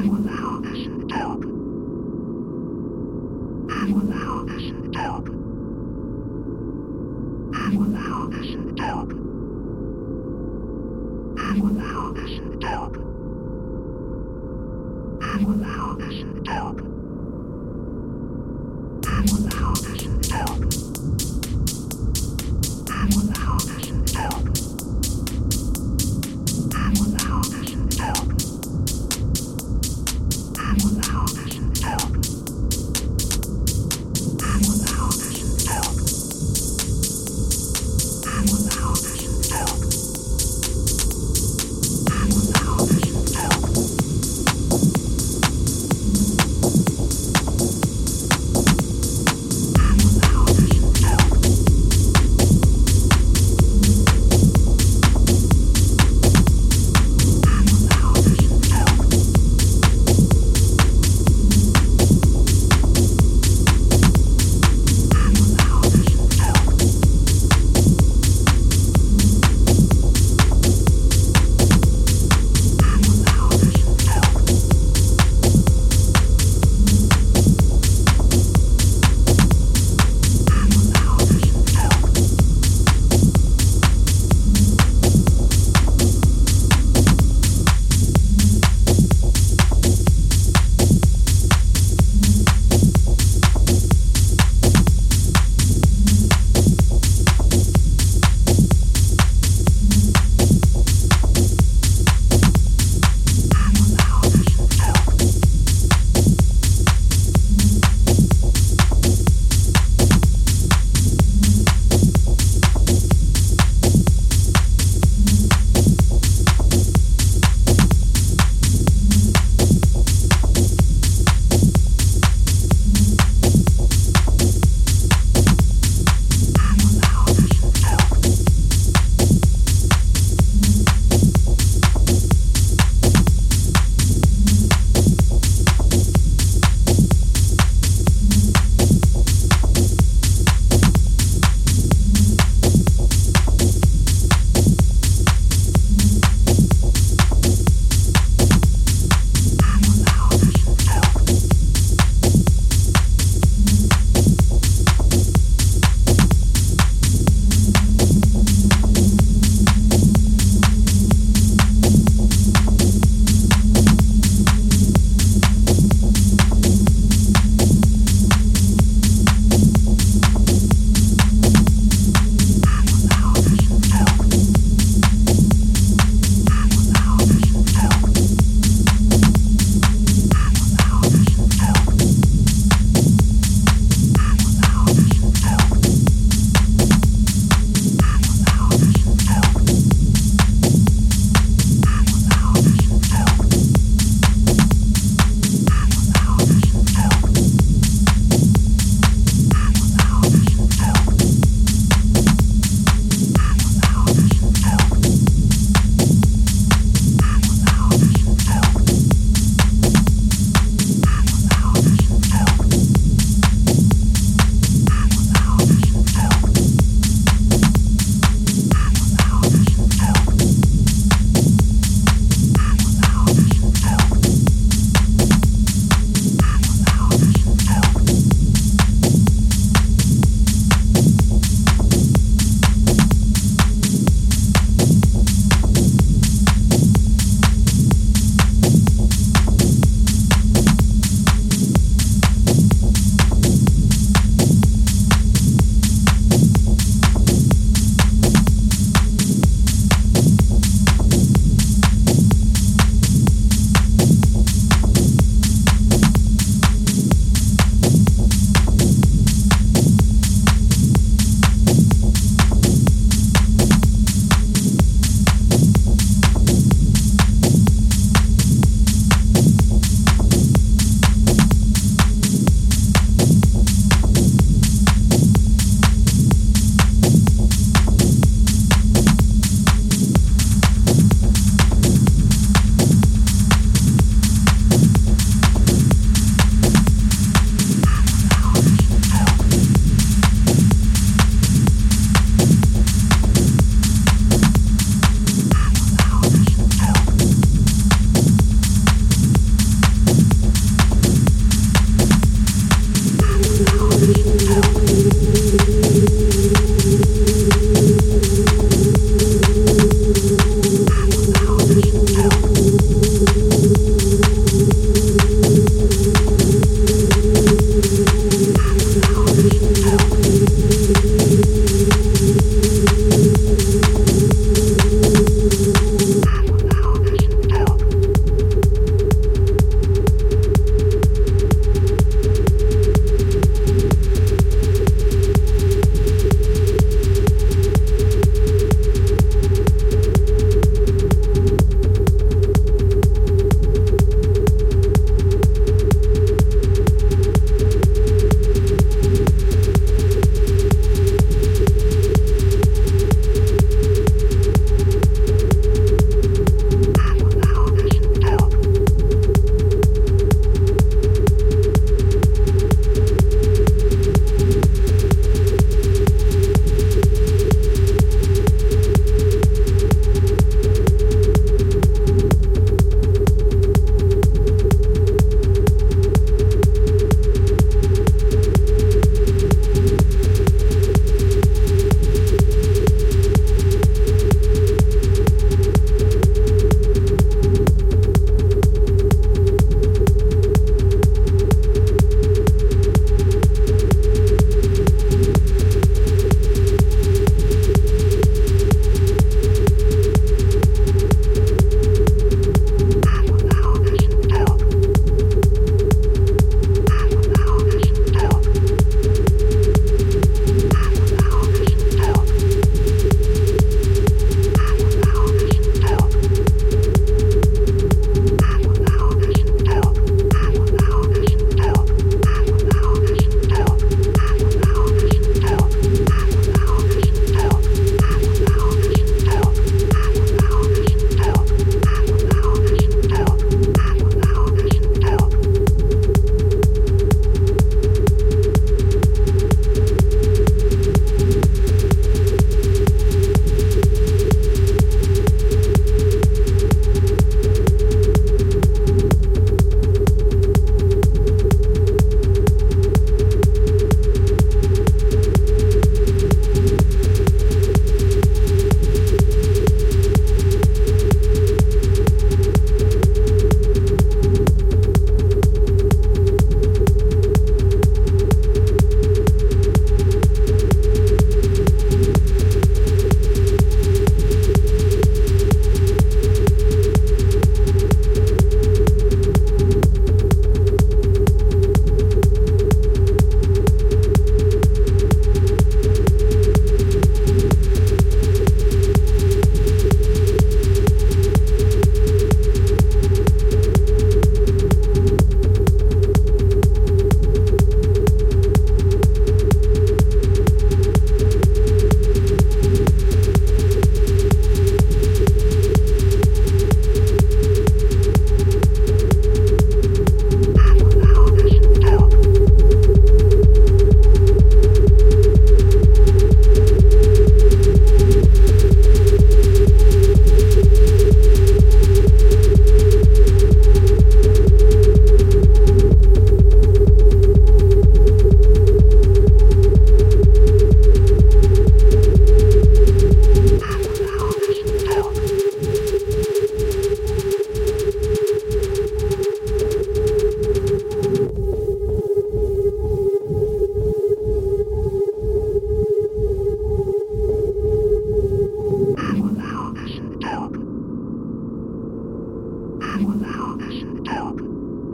Everywhere is dark. Everywhere is dark. Everywhere is dark.